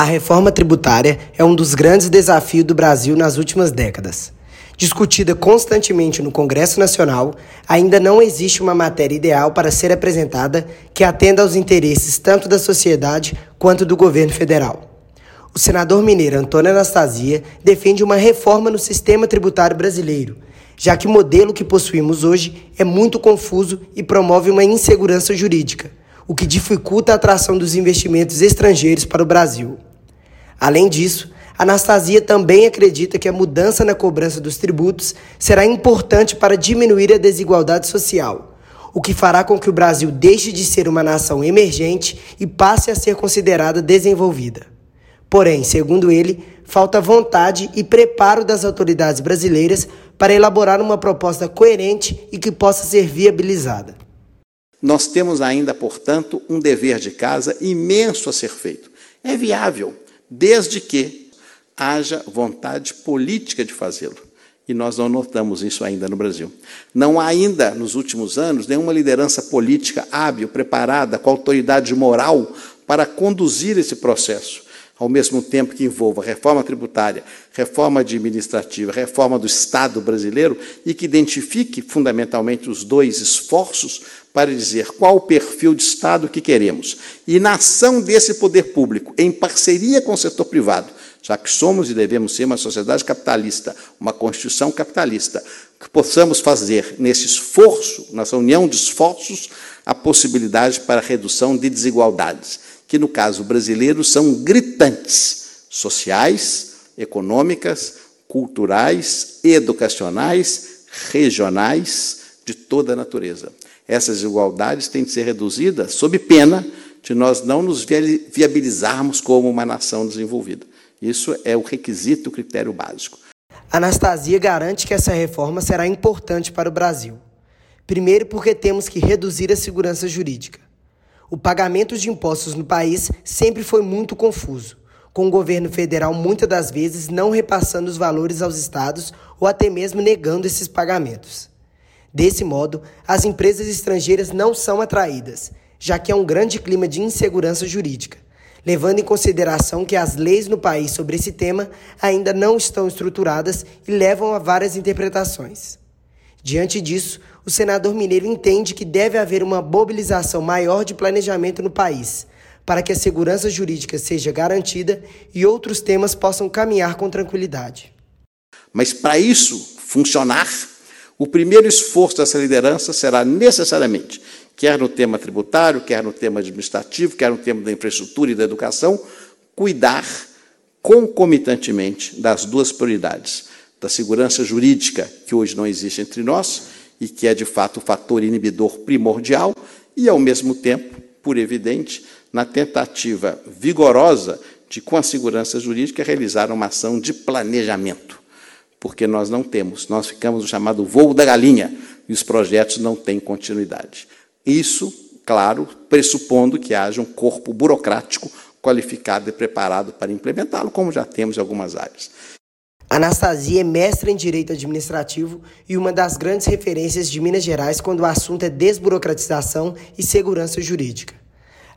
A reforma tributária é um dos grandes desafios do Brasil nas últimas décadas. Discutida constantemente no Congresso Nacional, ainda não existe uma matéria ideal para ser apresentada que atenda aos interesses tanto da sociedade quanto do governo federal. O senador mineiro Antônio Anastasia defende uma reforma no sistema tributário brasileiro, já que o modelo que possuímos hoje é muito confuso e promove uma insegurança jurídica, o que dificulta a atração dos investimentos estrangeiros para o Brasil. Além disso, Anastasia também acredita que a mudança na cobrança dos tributos será importante para diminuir a desigualdade social, o que fará com que o Brasil deixe de ser uma nação emergente e passe a ser considerada desenvolvida. Porém, segundo ele, falta vontade e preparo das autoridades brasileiras para elaborar uma proposta coerente e que possa ser viabilizada. Nós temos ainda, portanto, um dever de casa imenso a ser feito. É viável desde que haja vontade política de fazê-lo. E nós não notamos isso ainda no Brasil. Não há ainda, nos últimos anos, nenhuma liderança política hábil, preparada, com autoridade moral para conduzir esse processo, ao mesmo tempo que envolva reforma tributária, reforma administrativa, reforma do Estado brasileiro e que identifique fundamentalmente os dois esforços para dizer qual o perfil de Estado que queremos. E na ação desse poder público, em parceria com o setor privado, já que somos e devemos ser uma sociedade capitalista, uma constituição capitalista, que possamos fazer nesse esforço, nessa união de esforços, a possibilidade para a redução de desigualdades, que no caso brasileiro são gritantes, sociais, econômicas, culturais, educacionais, regionais, de toda a natureza. Essas desigualdades têm de ser reduzidas sob pena de nós não nos viabilizarmos como uma nação desenvolvida. Isso é o requisito, o critério básico. Anastasia garante que essa reforma será importante para o Brasil. Primeiro, porque temos que reduzir a segurança jurídica. O pagamento de impostos no país sempre foi muito confuso, com o governo federal muitas das vezes não repassando os valores aos estados ou até mesmo negando esses pagamentos. Desse modo, as empresas estrangeiras não são atraídas, já que há um grande clima de insegurança jurídica, levando em consideração que as leis no país sobre esse tema ainda não estão estruturadas e levam a várias interpretações. Diante disso, o senador mineiro entende que deve haver uma mobilização maior de planejamento no país, para que a segurança jurídica seja garantida e outros temas possam caminhar com tranquilidade. Mas para isso funcionar, o primeiro esforço dessa liderança será necessariamente, quer no tema tributário, quer no tema administrativo, quer no tema da infraestrutura e da educação, cuidar concomitantemente das duas prioridades: da segurança jurídica, que hoje não existe entre nós e que é de fato o fator inibidor primordial, e ao mesmo tempo, por evidente, na tentativa vigorosa de, com a segurança jurídica, realizar uma ação de planejamento porque nós não temos. Nós ficamos no chamado voo da galinha e os projetos não têm continuidade. Isso, claro, pressupondo que haja um corpo burocrático qualificado e preparado para implementá-lo, como já temos em algumas áreas. Anastasia é mestra em Direito Administrativo e uma das grandes referências de Minas Gerais quando o assunto é desburocratização e segurança jurídica.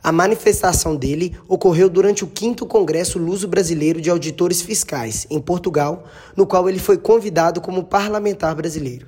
A manifestação dele ocorreu durante o 5 Congresso Luso Brasileiro de Auditores Fiscais, em Portugal, no qual ele foi convidado como parlamentar brasileiro.